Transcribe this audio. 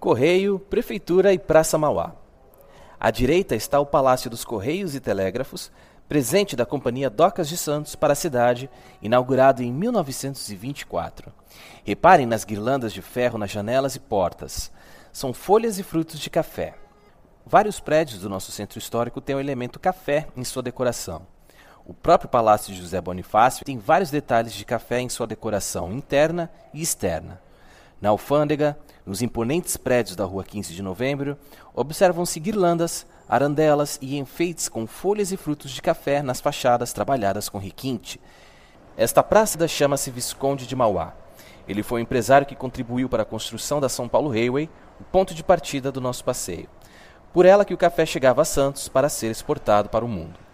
Correio, Prefeitura e Praça Mauá. À direita está o Palácio dos Correios e Telégrafos, presente da Companhia Docas de Santos para a cidade, inaugurado em 1924. Reparem nas guirlandas de ferro nas janelas e portas. São folhas e frutos de café. Vários prédios do nosso centro histórico têm o elemento café em sua decoração. O próprio Palácio de José Bonifácio tem vários detalhes de café em sua decoração interna e externa. Na alfândega, nos imponentes prédios da Rua 15 de Novembro, observam-se guirlandas, arandelas e enfeites com folhas e frutos de café nas fachadas trabalhadas com requinte. Esta praça chama-se Visconde de Mauá. Ele foi o empresário que contribuiu para a construção da São Paulo Railway, o ponto de partida do nosso passeio. Por ela que o café chegava a Santos para ser exportado para o mundo.